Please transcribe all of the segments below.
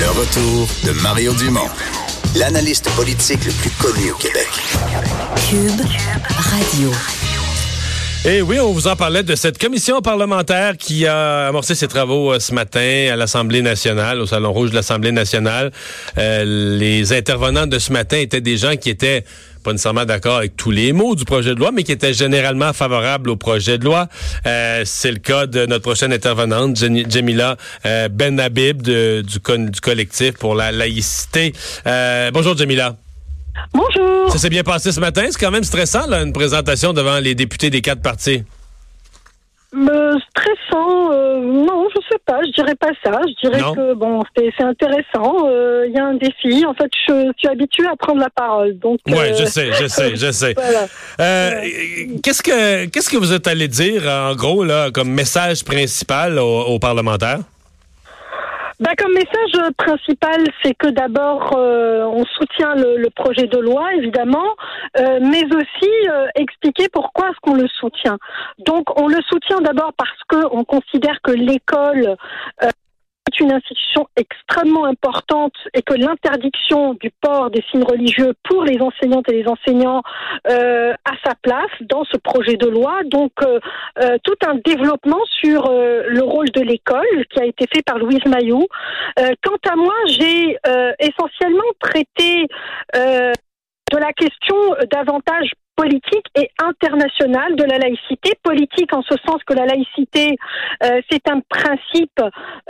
Le retour de Mario Dumont, l'analyste politique le plus connu au Québec. Cube Radio. Et oui, on vous en parlait de cette commission parlementaire qui a amorcé ses travaux euh, ce matin à l'Assemblée nationale, au Salon Rouge de l'Assemblée nationale. Euh, les intervenants de ce matin étaient des gens qui étaient pas nécessairement d'accord avec tous les mots du projet de loi, mais qui étaient généralement favorables au projet de loi. Euh, c'est le cas de notre prochaine intervenante, Jamila euh, Ben Habib du, du collectif pour la laïcité. bonjour Jamila. Bonjour. Ça s'est bien passé ce matin. C'est quand même stressant, là, une présentation devant les députés des quatre partis. Euh, stressant, euh, non, je sais pas, je dirais pas ça. Je dirais que bon, c'est intéressant. Euh, il y a un défi. En fait, je, suis habituée à prendre la parole, donc. Ouais, je sais, je sais, je sais. qu'est-ce que qu'est-ce que vous êtes allé dire en gros là comme message principal aux parlementaires? Bah, comme message principal, c'est que d'abord, euh, on soutient le, projet de loi, évidemment, euh, mais aussi euh, expliquer pourquoi est-ce qu'on le soutient. Donc, on le soutient d'abord parce qu'on considère que l'école une institution extrêmement importante et que l'interdiction du port des signes religieux pour les enseignantes et les enseignants euh, a sa place dans ce projet de loi. Donc euh, euh, tout un développement sur le rôle de l'école qui a été fait par Louise Mayou. quant à moi, j'ai essentiellement traité de la question davantage politique et internationale de la laïcité. Politique en ce sens que la laïcité, euh, c'est un principe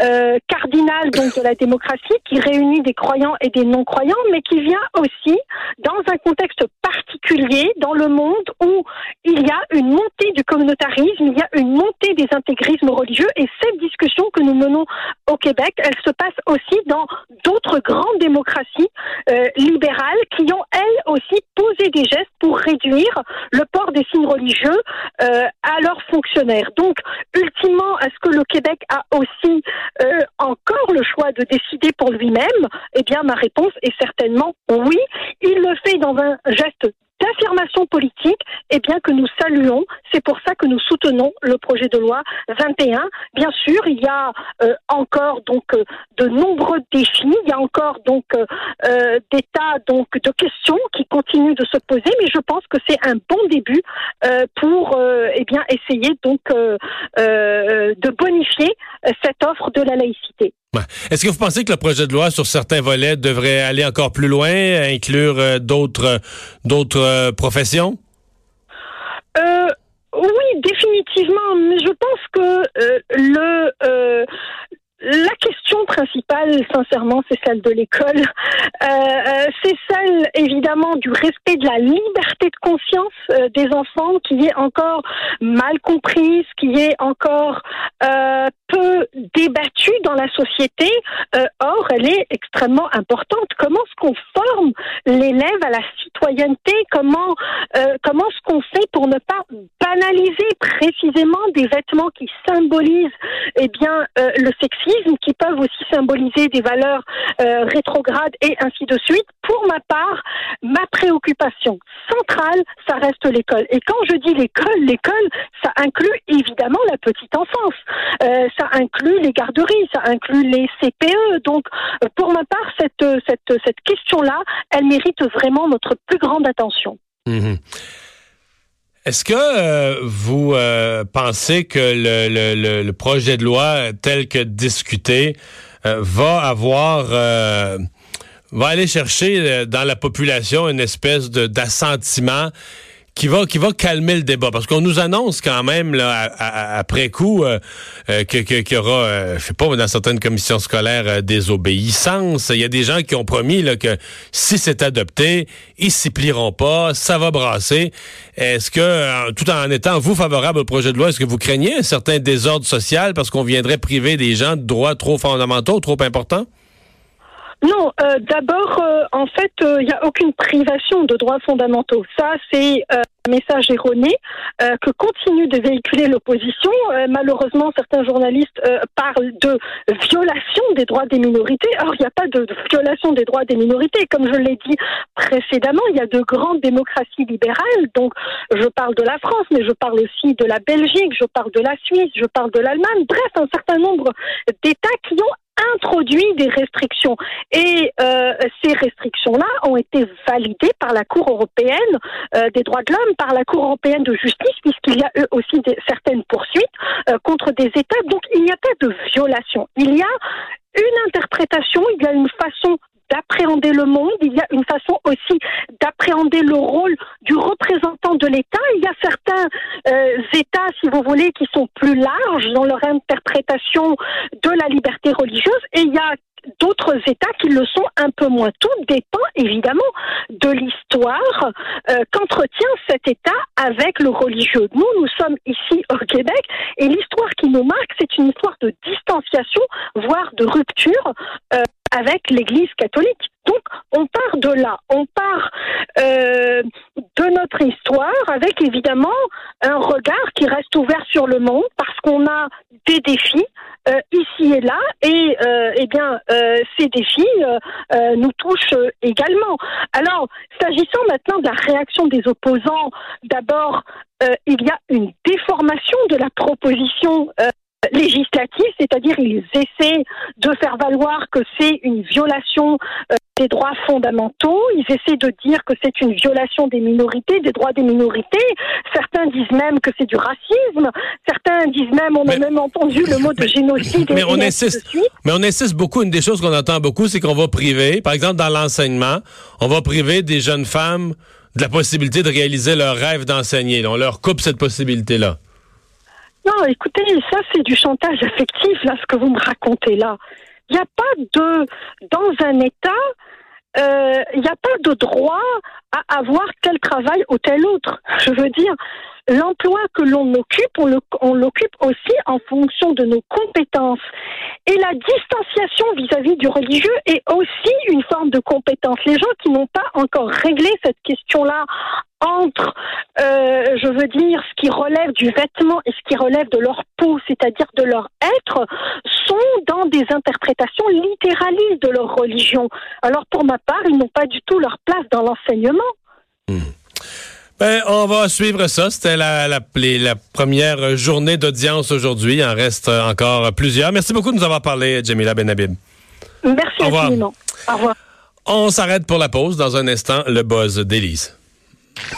euh, cardinal de la démocratie qui réunit des croyants et des non-croyants, mais qui vient aussi dans un contexte particulier dans le monde où il y a une montée du communautarisme, il y a une montée des intégrismes religieux, et cette discussion que nous menons au Québec, elle se passe aussi dans d'autres grandes démocraties euh, libérales qui ont elles aussi posé des gestes pour réduire le port des signes religieux euh, à leurs fonctionnaires. Donc, ultimement, est-ce que le Québec a aussi euh, encore le choix de décider pour lui-même Eh bien, ma réponse est certainement oui. Il le fait dans un geste d'affirmation politique, et eh bien que nous saluons. C'est pour ça que nous soutenons le projet de loi 21. Bien sûr, il y a euh, encore euh, de nombreux défis, il y a encore donc euh, des tas donc de questions qui continuent de se poser, mais je pense que c'est un bon début pour eh essayer donc de bonifier cette offre de la laïcité. Est-ce que vous pensez que le projet de loi sur certains volets devrait aller encore plus loin, inclure d'autres professions? Euh, oui, définitivement, mais je pense que le la question principale, sincèrement, c'est celle de l'école. Euh, euh, c'est celle, évidemment, du respect de la liberté de conscience euh, des enfants qui est encore mal comprise, qui est encore peu débattue dans la société. or, elle est extrêmement importante. Comment est-ce qu'on forme l'élève à la citoyenneté? Comment comment est-ce qu'on fait pour ne pas banaliser précisément des vêtements qui symbolisent, eh bien, le sexisme qui peuvent aussi symboliser des valeurs euh, rétrogrades et ainsi de suite? Pour ma part, ma préoccupation centrale, ça reste l'école. Et quand je dis l'école, l'école, ça inclut évidemment la petite enfance, euh, inclut les garderies, ça inclut les CPE. Donc, euh, pour ma part, cette, cette, cette question-là, elle mérite vraiment notre plus grande attention. Mmh est-ce que euh, vous euh, pensez que le, projet de loi tel que discuté euh, va avoir va aller chercher dans la population une espèce d'assentiment qui va qui va calmer le débat. Parce qu'on nous annonce quand même là après coup euh, euh que qu'il y aura euh, je sais pas dans certaines commissions scolaires euh, des obéissances. Il y a des gens qui ont promis là que si c'est adopté ils s'y plieront pas ça va brasser. Est-ce que tout en étant vous favorable au projet de loi est-ce que vous craignez un certain désordre social parce qu'on viendrait priver des gens de droits trop fondamentaux trop importants? Non, euh, d'abord, euh, en fait, il euh, n'y a aucune privation de droits fondamentaux. Ça, c'est un message erroné que continue de véhiculer l'opposition. malheureusement, certains journalistes parlent de violation des droits des minorités. Or, il n'y a pas de, violation des droits des minorités. Comme je l'ai dit précédemment, il y a de grandes démocraties libérales. Donc, je parle de la France, mais je parle aussi de la Belgique, je parle de la Suisse, je parle de l'Allemagne. Bref, un certain nombre d'États qui ont introduit des restrictions. Et euh, ces restrictions-là ont été validées par la Cour européenne euh, des droits de l'homme, par la Cour européenne de justice, puisqu'il y a eux aussi certaines poursuites euh, contre des États. Donc il n'y a pas de violation. Il y a une interprétation, il y a une façon le monde, il y a une façon aussi d'appréhender le rôle du représentant de l'État. Il y a certains euh, États, si vous voulez, qui sont plus larges dans leur interprétation de la liberté religieuse et il y a d'autres États qui le sont un peu moins. Tout dépend évidemment de l'histoire euh, qu'entretient cet État avec le religieux. Nous, nous sommes ici au Québec et l'histoire qui nous marque, c'est une histoire de distanciation, voire de rupture. Euh, avec l'Église catholique. Donc, on part de là, on part euh, de notre histoire avec évidemment un regard qui reste ouvert sur le monde parce qu'on a des défis euh, ici et là et euh, eh bien euh, ces défis euh, nous touchent également. Alors, s'agissant maintenant de la réaction des opposants, d'abord, il y a une déformation de la proposition législative, c'est-à-dire ils essaient de faire valoir que c'est une violation euh, des droits fondamentaux, ils essaient de dire que c'est une violation des minorités, des droits des minorités, certains disent même que c'est du racisme, certains disent même, on a même entendu le mot de génocide. Mais, on insiste, mais on insiste beaucoup, une des choses qu'on entend beaucoup, c'est qu'on va priver, par exemple dans l'enseignement, on va priver des jeunes femmes de la possibilité de réaliser leur rêve d'enseigner. On leur coupe cette possibilité-là. Non, écoutez, ça c'est du chantage affectif, là, ce que vous me racontez là. Il n'y a pas de, dans un État, euh, il n'y a pas de droit à avoir tel travail ou tel autre. Je veux dire, l'emploi que l'on occupe, on l'occupe aussi en fonction de nos compétences. Et la distanciation vis-à-vis du religieux est aussi une forme de compétence. Les gens qui n'ont pas encore réglé cette question-là entre, euh, je veux dire, ce qui relève du vêtement et ce qui relève de leur peau, c'est-à-dire de leur être, sont dans des interprétations littéralistes de leur religion. Alors pour ma part, ils n'ont pas du tout leur place dans l'enseignement. Hmm. Ben, on va suivre ça. C'était la, la, la, première journée d'audience aujourd'hui. Il en reste encore plusieurs. Merci beaucoup de nous avoir parlé, Jamila Benhabib. Merci Au infiniment. Au revoir. On s'arrête pour la pause. Dans un instant, le buzz d'Élise.